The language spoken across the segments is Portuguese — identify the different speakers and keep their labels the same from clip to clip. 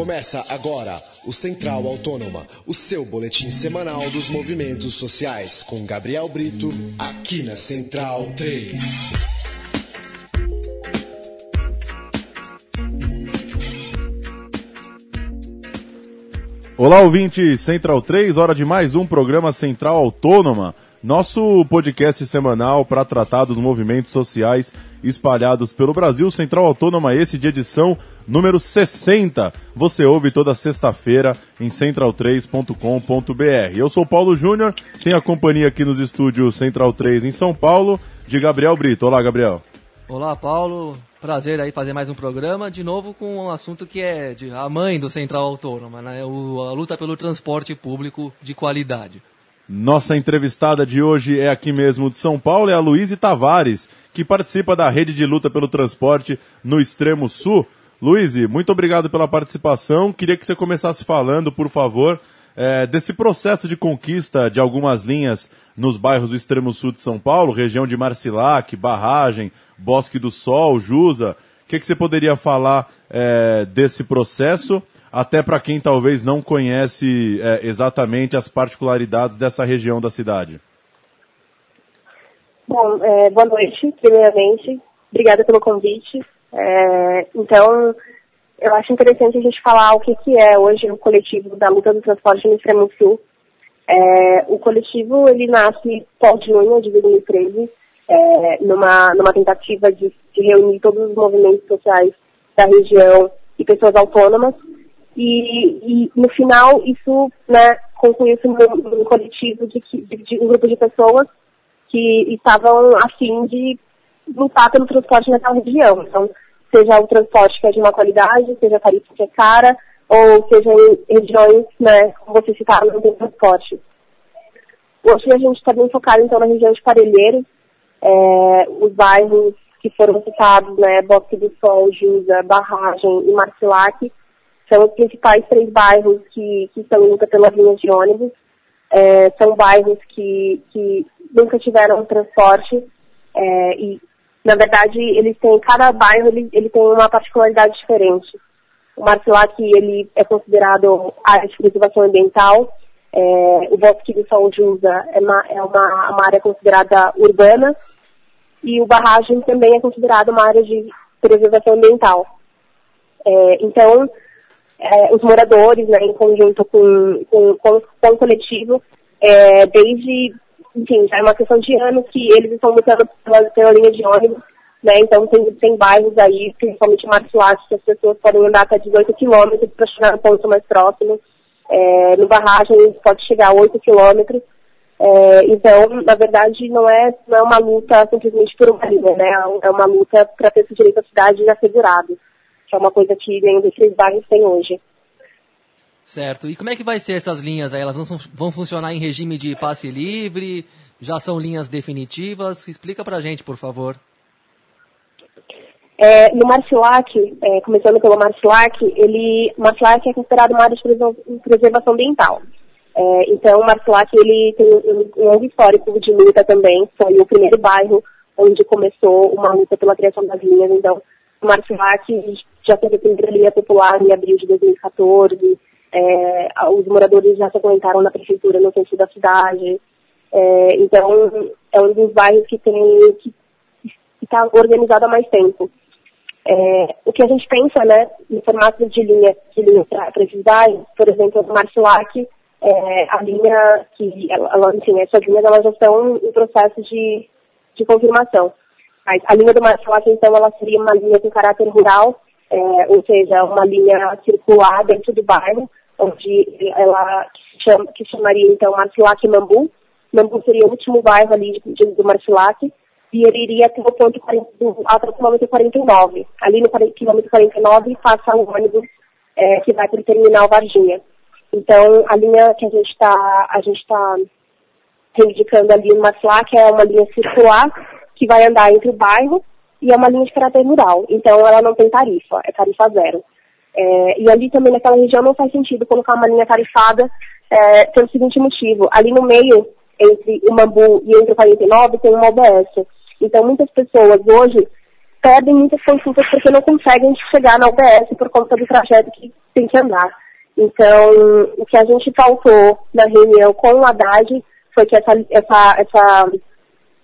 Speaker 1: Começa agora o Central Autônoma, o seu boletim semanal dos movimentos sociais, com Gabriel Brito, aqui na Central 3.
Speaker 2: Olá, ouvinte Central 3, hora de mais um programa Central Autônoma, nosso podcast semanal para tratar dos movimentos sociais espalhados pelo Brasil. Central Autônoma, esse de edição número 60. Você ouve toda sexta-feira em central3.com.br. Eu sou Paulo Júnior, tenho a companhia aqui nos estúdios Central 3 em São Paulo, de Gabriel Brito. Olá, Gabriel.
Speaker 3: Olá, Paulo. Prazer aí fazer mais um programa, de novo com um assunto que é de, a mãe do Central Autônoma, né? O, a luta pelo transporte público de qualidade.
Speaker 2: Nossa entrevistada de hoje é aqui mesmo de São Paulo, é a Luíse Tavares, que participa da rede de luta pelo transporte no extremo sul. Luíse, muito obrigado pela participação. Queria que você começasse falando, por favor, é, desse processo de conquista de algumas linhas nos bairros do extremo sul de São Paulo, região de Marcilac, Barragem, Bosque do Sol, Jusa. O que, que você poderia falar é, desse processo, até para quem talvez não conhece é, exatamente as particularidades dessa região da cidade?
Speaker 4: Bom, é, boa noite, primeiramente. Obrigada pelo convite. É, então, eu acho interessante a gente falar o que, que é hoje o coletivo da luta do transporte no Extremo Sul. É, o coletivo, ele nasce pós-junho de 2013, é, numa, numa tentativa de, de, reunir todos os movimentos sociais da região e pessoas autônomas. E, e no final, isso né, concluiu-se num, coletivo de, de, de um grupo de pessoas que estavam a fim de lutar pelo transporte naquela região. Então, seja o transporte que é de uma qualidade, seja a tarifa que é cara, ou seja em regiões, né, como você citaram, não tem transporte. Hoje a gente está bem focado, então, na região de Parelheiros, é, os bairros que foram citados, né, Bosque do Sol, Jusa, Barragem e Marcilac, são os principais três bairros que, que estão luta pelas linhas de ônibus. É, são bairros que, que nunca tiveram transporte é, e, na verdade, eles têm, cada bairro ele, ele tem uma particularidade diferente. O Marcilac, ele é considerado área de preservação ambiental, é, o Bosque do São Jusa é, uma, é uma, uma, área considerada urbana e o Barragem também é considerado uma área de preservação ambiental. É, então, é, os moradores, né, em conjunto com, com, com, com o coletivo, é, desde enfim, já é uma questão de anos que eles estão lutando pela, pela linha de ônibus, né? Então tem, tem bairros aí, principalmente Marcilac, que as pessoas podem andar até 18 quilômetros para chegar no ponto mais próximo. É, no barragem pode chegar a 8 quilômetros. É, então, na verdade, não é, não é uma luta simplesmente por uma linha, né? É uma luta para ter esse direito à cidade assegurado, que é uma coisa que nenhum desses bairros tem hoje.
Speaker 3: Certo. E como é que vai ser essas linhas aí? Elas vão, vão funcionar em regime de passe livre? Já são linhas definitivas? Explica pra gente, por favor.
Speaker 4: É, no Marcilac, é, começando pelo Marcilac, ele, Marcilac é considerado uma área de preservação ambiental. É, então, o Marcilac, ele tem um, um longo histórico de luta também. Foi o primeiro bairro onde começou uma luta pela criação das linhas. Então, o Marcilac já teve a linha popular em abril de 2014. É, os moradores já se aguentaram na prefeitura no sentido da cidade. É, então, é um dos bairros que tem que está organizado há mais tempo. É, o que a gente pensa, né, no formato de linha, de linha para esses bairros, por exemplo, o Marcilac, é, a linha que, ela, enfim, essas linhas elas já estão em processo de, de confirmação. Mas a linha do Marcilac, então, ela seria uma linha com caráter rural, é, ou seja, uma linha circular dentro do bairro, onde ela que, chama, que chamaria então Marcilac Mambu. Mambu seria o último bairro ali de, do Marcilac e ele iria até o ponto 40, até o quilômetro 49. Ali no quilômetro 49 passa um ônibus é, que vai para o terminal Varginha. Então a linha que a gente está a gente está reivindicando ali no Marcilac é uma linha circular que vai andar entre o bairro e é uma linha de caráter rural. Então ela não tem tarifa, é tarifa zero. É, e ali também naquela região não faz sentido colocar uma linha tarifada é, pelo seguinte motivo. Ali no meio, entre o Mambu e entre o 49, tem uma OBS. Então muitas pessoas hoje perdem muitas consultas porque não conseguem chegar na UBS por conta do trajeto que tem que andar. Então, o que a gente faltou na reunião com o Haddad foi que essa, essa, essa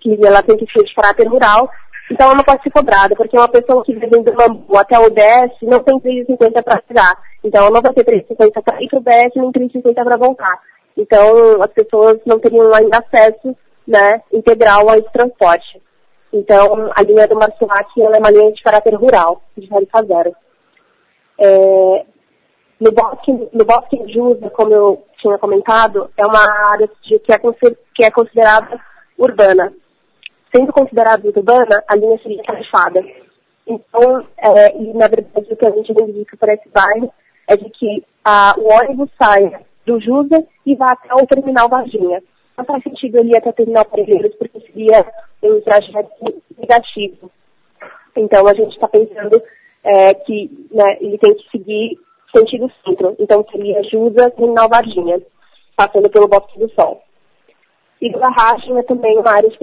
Speaker 4: que ela tem que ser de caráter rural, então ela não pode ser cobrada, porque uma pessoa que vive do Bambu até o UBS não tem 3,50 para tirar. Então ela não vai ter 3,50 para ir para o UBS, nem 3,50 para voltar. Então as pessoas não teriam ainda acesso né, integral a esse transporte. Então a linha do Marcilac é uma linha de caráter rural, de tarifa zero. É, no bosque, no bosque Jusa, como eu tinha comentado, é uma área que, é, que é considerada urbana. Sendo considerada urbana, a linha seria tarifada. Então, é, e na verdade o que a gente identifica para esse bairro é de que a, o ônibus saia do Jusa e vá até o terminal Varginha. Não faz sentido ele ir até o terminal Parelheiros, porque seria um trajeto negativo. Então a gente está pensando é, que né, ele tem que seguir sentido centro. Então seria Jusa, terminal Varginha, passando pelo Bosque do Sol. E barragem é também uma área de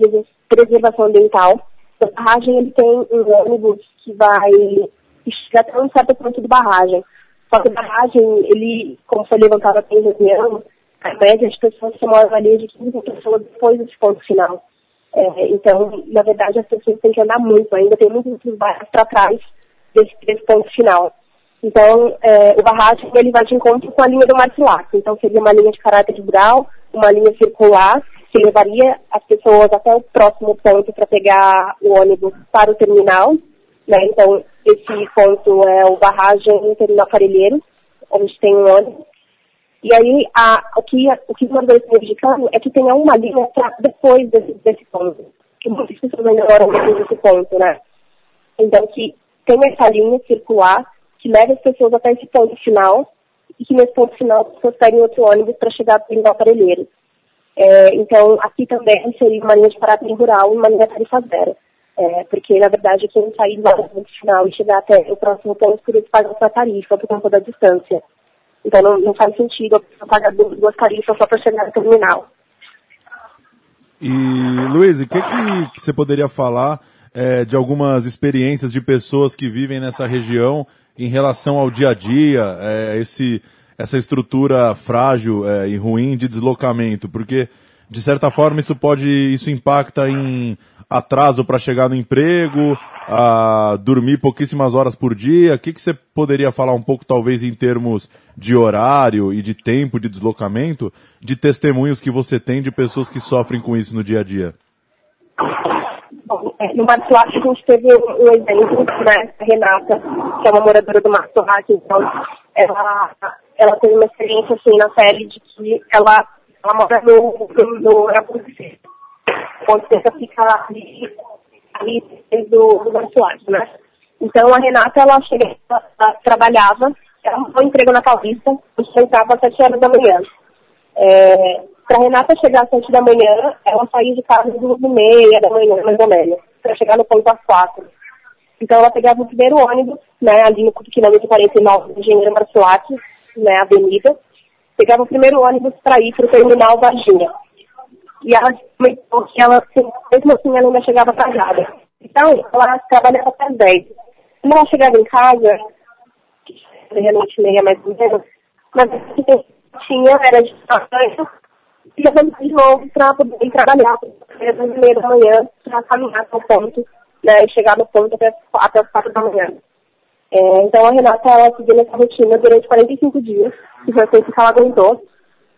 Speaker 4: preservação ambiental. A barragem ele tem um ônibus que vai chegar até um certo ponto de barragem. Só que a barragem, ele, como foi levantado até em reunião, a média de pessoas que moram ali é de 15 pessoas depois desse ponto final. É, então, na verdade, as pessoas têm que andar muito, ainda tem muitos outros bairros para trás desse, desse ponto final. Então, é, o barragem ele vai de encontro com a linha do Marcilac. Então, seria uma linha de caráter rural, uma linha circular, que levaria as pessoas até o próximo ponto para pegar o ônibus para o terminal. Né? Então, esse ponto é o barragem terminal Parelheiro, onde tem um ônibus. E aí, a, o que, o que os moradores estão indicando é que tenha uma linha pra, depois desse, desse ponto. Que muitas pessoas ainda moram depois desse ponto, né? Então, que tenha essa linha circular que leve as pessoas até esse ponto final e que nesse ponto final as pessoas peguem outro ônibus para chegar ao terminal Parelheiro. É, então, aqui também seria uma linha de caráter rural e uma linha tarifa zero. É, porque, na verdade, quem sair do ponto final e chegar até o próximo ponto, por isso paga outra tarifa por conta da distância. Então, não, não faz sentido pessoa pagar duas tarifas só para chegar no terminal.
Speaker 2: E, Luiz, o que, que você poderia falar é, de algumas experiências de pessoas que vivem nessa região em relação ao dia a dia, é, esse, essa estrutura frágil é, e ruim de deslocamento? Porque, de certa forma, isso pode, isso impacta em atraso para chegar no emprego, a dormir pouquíssimas horas por dia. O que, que você poderia falar um pouco, talvez, em termos de horário e de tempo de deslocamento, de testemunhos que você tem de pessoas que sofrem com isso no dia a dia?
Speaker 4: Bom, é, no Marçoac a gente teve um, exemplo, né, a Renata, que é uma moradora do Marçoac, então ela, ela teve uma experiência assim na pele de que ela, ela mora no, no, no, onde você fica ali, ali do, do Marçoac, né? Então a Renata, ela chega, ela, trabalhava, ela arrumou um emprego na Paulista, e entrava às 7 horas da manhã. É, para Renata chegar às sete da manhã, ela saía de casa às duas e meia da manhã, mais ou menos, para chegar no ponto às quatro. Então ela pegava o primeiro ônibus, né, ali no quilômetro 49 do Engenheiro Marcilac, né, avenida, pegava o primeiro ônibus para ir para o terminal Varginha. E ela comentou que ela, mesmo assim, ela ainda chegava atrasada. Então, ela trabalhava até as 10. Quando ela chegava em casa, meia-noite meia mais ou menos, mas o que tinha era de banho, e levantava de novo para poder trabalhar às duas e meia da manhã para caminhar até o ponto, né, e chegar no ponto até, até as quatro da manhã. É, então a Renata, ela seguiu essa rotina durante 45 dias, que foi o tempo que ela aguentou.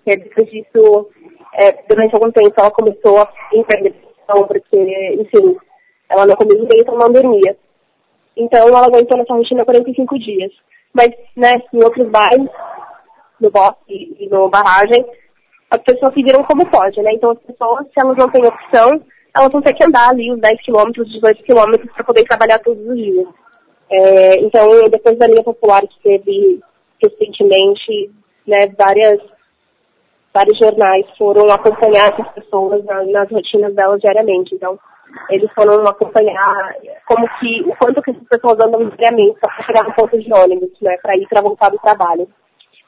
Speaker 4: E depois disso, é, durante algum tempo, ela começou a depressão, porque, enfim, ela não comia direito, ela não dormia. Então ela aguentou nessa rotina 45 dias. Mas, né, em outros bairros, no bosque e no barragem, as pessoas se viram como pode, né? Então as pessoas, se elas não têm opção, elas vão ter que andar ali os 10 quilômetros, 18 quilômetros para poder trabalhar todos os dias. É, então, depois da linha popular que teve recentemente, né, várias, vários jornais foram acompanhar essas pessoas nas, nas rotinas delas diariamente. Então, eles foram acompanhar como que, o quanto que essas pessoas andam diariamente para chegar no ponto de ônibus, né, para ir para voltar do trabalho.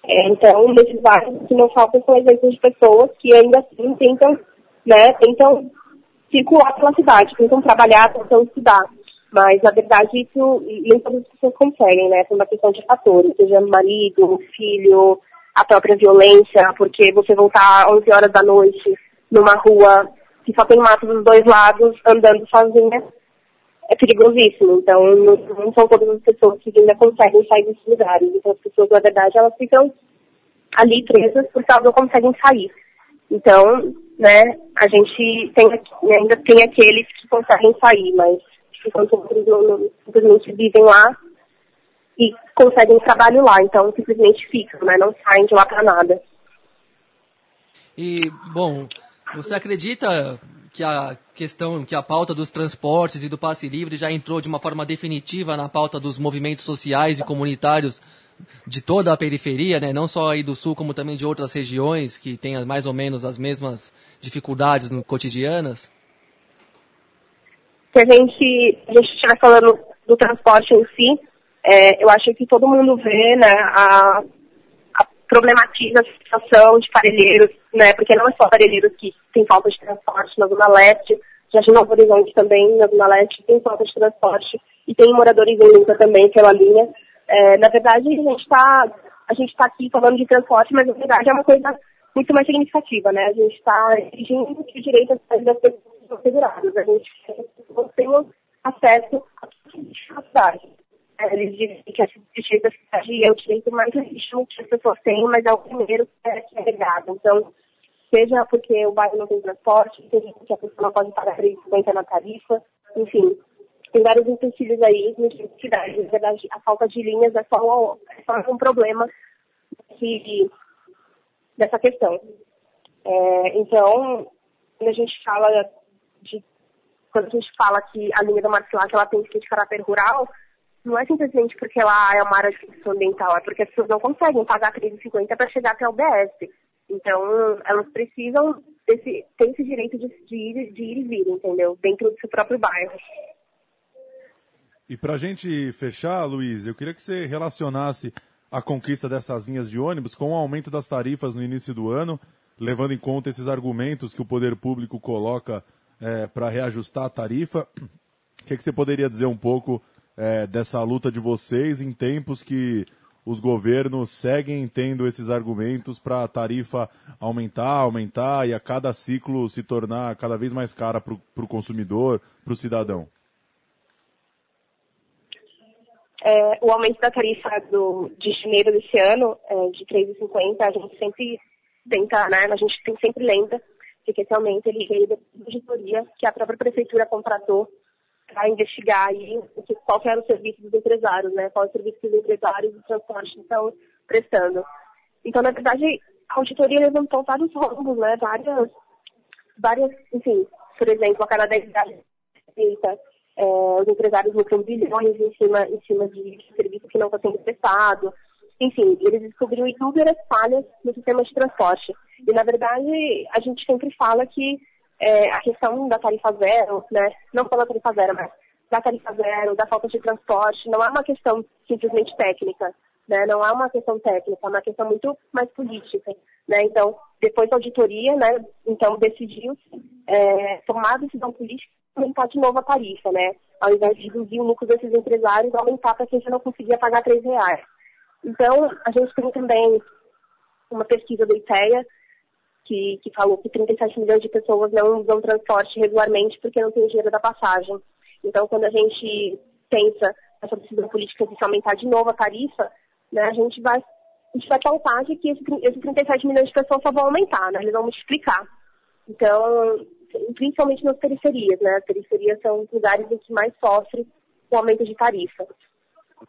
Speaker 4: É, então, nesses bairros que não faltam são exemplos de pessoas que ainda assim tentam, né, tentam circular pela cidade, tentam trabalhar, tentam estudar. Mas, na verdade, isso nem todas as pessoas conseguem, né? É uma questão de fatores, seja marido, filho, a própria violência, porque você voltar às 11 horas da noite numa rua que só tem mato dos dois lados, andando sozinha, é perigosíssimo. Então, não, não são todas as pessoas que ainda conseguem sair desses lugares. Então, as pessoas, na verdade, elas ficam ali presas porque elas não conseguem sair. Então, né, a gente tem, ainda tem aqueles que conseguem sair, mas enquanto outros não, simplesmente vivem lá e conseguem trabalho lá, então simplesmente ficam, né? Não saem de lá para nada.
Speaker 3: E, bom, você acredita que a questão, que a pauta dos transportes e do passe livre já entrou de uma forma definitiva na pauta dos movimentos sociais e comunitários de toda a periferia, né? não só aí do sul, como também de outras regiões que têm mais ou menos as mesmas dificuldades cotidianas?
Speaker 4: Se a gente, a gente estiver falando do transporte em si, é, eu acho que todo mundo vê né, a, a problematiza a situação de parelheiros, né, porque não é só parelheiros que tem falta de transporte na Zona Leste, já de Novo Horizonte também, na Zona Leste, tem falta de transporte, e tem moradores em luta também pela linha. É, na verdade, a gente está a gente está aqui falando de transporte, mas na verdade é uma coisa muito mais significativa, né? A gente está exigindo que o direito das pessoas sejam seguradas. A gente tem acesso à cidade. É, eles dizem que a cidade é o direito mais legítimo que as pessoas têm, mas é o primeiro que é, que é negado. Então, seja porque o bairro não tem transporte, seja porque a pessoa não pode pagar 3,50 na tarifa, enfim, tem vários empecilhos aí no cidade. Na verdade, a falta de linhas é só, é só um problema que, dessa questão. É, então, quando a gente fala de quando a gente fala que a linha do Marcilac ela tem que de caráter rural, não é simplesmente porque ela é uma área de função ambiental, é porque as pessoas não conseguem pagar 3,50 para chegar até o BS. Então, elas precisam desse, ter esse direito de, de, ir, de ir e vir, entendeu? Dentro do seu próprio bairro.
Speaker 2: E para a gente fechar, Luiz, eu queria que você relacionasse a conquista dessas linhas de ônibus com o aumento das tarifas no início do ano, levando em conta esses argumentos que o poder público coloca é, para reajustar a tarifa. O que, que você poderia dizer um pouco é, dessa luta de vocês em tempos que os governos seguem tendo esses argumentos para a tarifa aumentar, aumentar e a cada ciclo se tornar cada vez mais cara para o consumidor, para o cidadão?
Speaker 4: É, o aumento da tarifa do, de janeiro desse ano, é, de 3,50, a gente sempre tenta, né, a gente tem sempre lembra que esse aumento ele veio da auditoria que a própria prefeitura contratou para investigar aí qual que era o serviço dos empresários, né? Qual é o serviço que os empresários de transporte estão prestando. Então, na verdade, a auditoria levantou vários rombos, né? Várias, várias, enfim, por exemplo, a cada 10 feita, é, os empresários lucram bilhões em cima, em cima de serviço que não está sendo prestado. Enfim, eles descobriram inúmeras falhas no sistema de transporte. E, na verdade, a gente sempre fala que é, a questão da tarifa zero, né, não só da tarifa zero, mas da tarifa zero, da falta de transporte, não é uma questão simplesmente técnica, né, não é uma questão técnica, é uma questão muito mais política, né, então, depois da auditoria, né, então decidiu é, tomar a decisão política aumentar de novo a tarifa, né, ao invés de reduzir o lucro desses empresários, aumentar para quem já não conseguia pagar três reais. Então, a gente tem também uma pesquisa do IPEA, que, que falou que 37 milhões de pessoas não usam transporte regularmente porque não tem dinheiro da passagem. Então, quando a gente pensa nessa decisão política de se aumentar de novo a tarifa, né, a gente vai a gente vai que esses, esses 37 milhões de pessoas só vão aumentar, né, eles vão multiplicar. Então, principalmente nas periferias, né, as periferias são os lugares em que mais sofre o aumento de tarifa.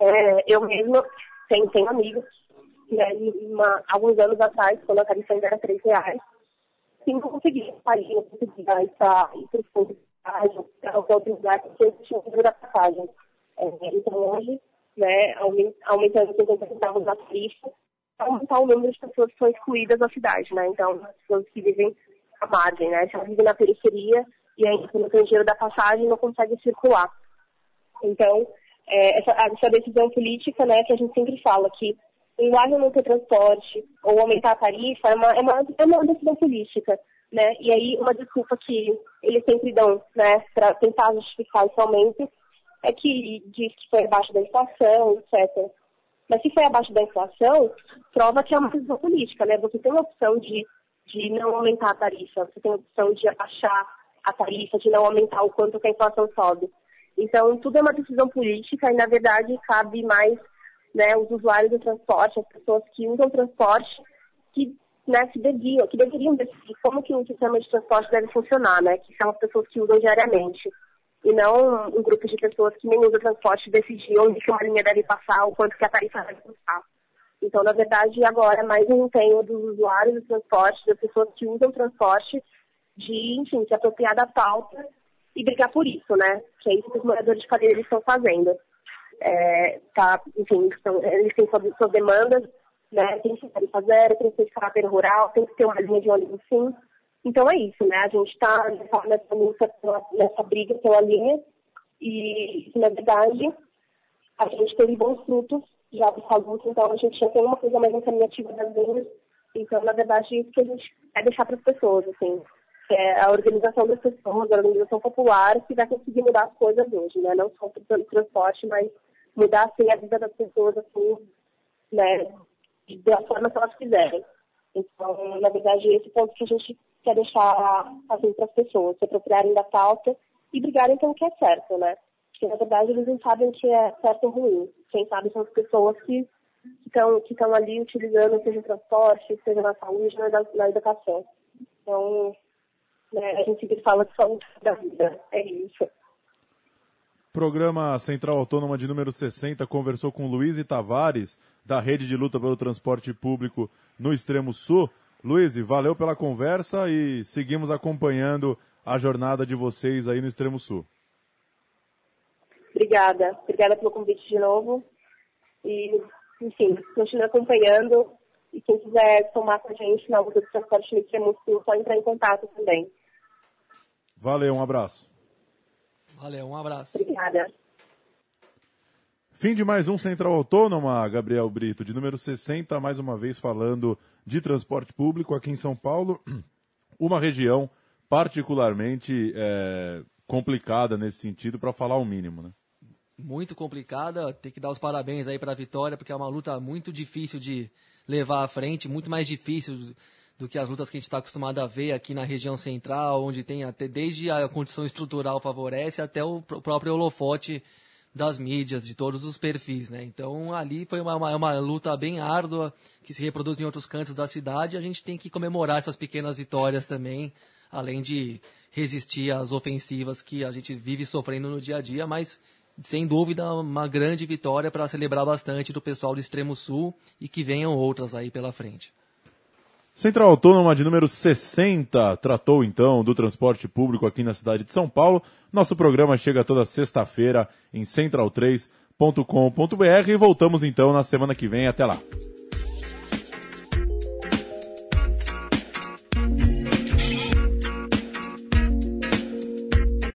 Speaker 4: É, eu mesmo tenho, tenho amigos né, uma, alguns anos atrás, quando a tarifa ainda era 3 reais, sim, conseguia sair, não conseguia para o fundo de passagem, para outro lugar, porque eu tinha o da passagem. É, então, hoje, né, aumentando 50 centavos da tarifa, aumentar o número de pessoas que são excluídas da cidade, né? Então, as pessoas que vivem à margem, né? Se elas vivem na periferia e ainda não tem dinheiro da passagem, não conseguem circular. Então, é, essa, essa decisão política, né, que a gente sempre fala que não ter transporte ou aumentar a tarifa é uma, é uma, é uma decisão política. Né? E aí, uma desculpa que eles sempre dão né, para tentar justificar esse aumento é que diz que foi abaixo da inflação, etc. Mas se foi abaixo da inflação, prova que é uma decisão política, né? Você tem a opção de, de não aumentar a tarifa, você tem a opção de abaixar a tarifa, de não aumentar o quanto que a inflação sobe. Então, tudo é uma decisão política e, na verdade, cabe mais né, os usuários do transporte, as pessoas que usam transporte, que, né, que, deviam, que deveriam decidir como que o sistema de transporte deve funcionar, né? Que são as pessoas que usam diariamente e não um grupo de pessoas que nem usam transporte decidir onde que uma linha deve passar, o quanto que a tarifa deve custar. Então, na verdade, agora mais um empenho dos usuários do transporte, das pessoas que usam transporte, de, enfim, se apropriar da pauta e brigar por isso, né? Que é isso que os moradores de cadeira estão fazendo. É, tá, enfim, estão, eles têm suas, suas demandas, né? Tem que tarifa zero, tem que ser de caráter rural, tem que ter uma linha de ônibus sim. Então é isso, né? A gente está nessa luta, nessa briga pela linha e, na verdade, a gente teve bons frutos já dessa luta, então a gente já tem uma coisa mais encaminhativa das linhas. Então, na verdade, isso que a gente quer deixar para as pessoas, assim, é a organização das pessoas, a organização popular que vai conseguir mudar as coisas hoje, né? Não só pelo transporte, mas mudar, assim, a vida das pessoas, assim, né? Da forma que elas quiserem. Então, na verdade, esse ponto que a gente quer deixar assim, para as pessoas se apropriarem da pauta e brigarem pelo que é certo, né? Porque, na verdade, eles não sabem o que é certo ou ruim. Quem sabe são as pessoas que estão que estão ali utilizando, seja o transporte, seja na saúde, na, na educação. Então, né, a gente fala de saúde da vida. É isso.
Speaker 2: Programa Central Autônoma de número 60 conversou com Luiz Tavares, da Rede de Luta pelo Transporte Público no Extremo Sul. Luiz, valeu pela conversa e seguimos acompanhando a jornada de vocês aí no Extremo Sul.
Speaker 4: Obrigada. Obrigada pelo convite de novo. E, enfim, continue acompanhando. E quem quiser tomar com a gente na luta do transporte no Extremo Sul, só entrar em contato também.
Speaker 2: Valeu, um abraço.
Speaker 3: Valeu, um abraço.
Speaker 4: Obrigada.
Speaker 2: Fim de mais um Central Autônoma, Gabriel Brito, de número 60, mais uma vez falando de transporte público aqui em São Paulo, uma região particularmente é, complicada nesse sentido, para falar o mínimo, né?
Speaker 3: Muito complicada, tem que dar os parabéns aí para a Vitória, porque é uma luta muito difícil de levar à frente, muito mais difícil do que as lutas que a gente está acostumado a ver aqui na região central, onde tem até desde a condição estrutural favorece até o próprio holofote das mídias, de todos os perfis, né? Então ali foi uma, uma, uma, luta bem árdua que se reproduz em outros cantos da cidade. A gente tem que comemorar essas pequenas vitórias também, além de resistir às ofensivas que a gente vive sofrendo no dia a dia, mas sem dúvida uma grande vitória para celebrar bastante do pessoal do Extremo Sul e que venham outras aí pela frente.
Speaker 2: Central Autônoma de número 60 tratou então do transporte público aqui na cidade de São Paulo. Nosso programa chega toda sexta-feira em central3.com.br e voltamos então na semana que vem. Até lá.